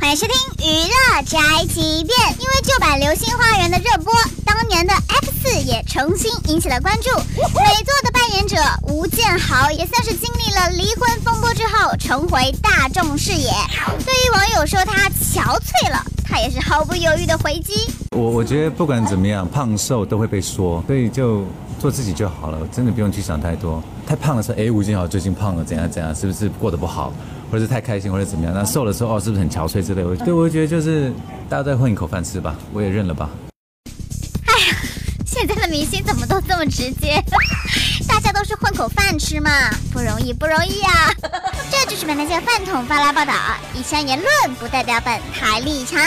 欢迎收听娱乐宅急便。因为旧版《流星花园》的热播，当年的 F 四也重新引起了关注。美作的扮演者吴建豪也算是经历了离婚风波之后重回大众视野。对于网友说他憔悴了，他也是毫不犹豫的回击。我我觉得不管怎么样，胖瘦都会被说，所以就做自己就好了，真的不用去想太多。太胖的时候，哎，吴京豪最近胖了，怎样怎样，是不是过得不好，或者是太开心，或者怎么样？那瘦的时候，哦，是不是很憔悴之类？我对我觉得就是大家都在混一口饭吃吧，我也认了吧。哎呀，现在的明星怎么都这么直接？大家都是混口饭吃嘛，不容易不容易啊！这就是那些饭桶发来报道，以上言论不代表本台立场。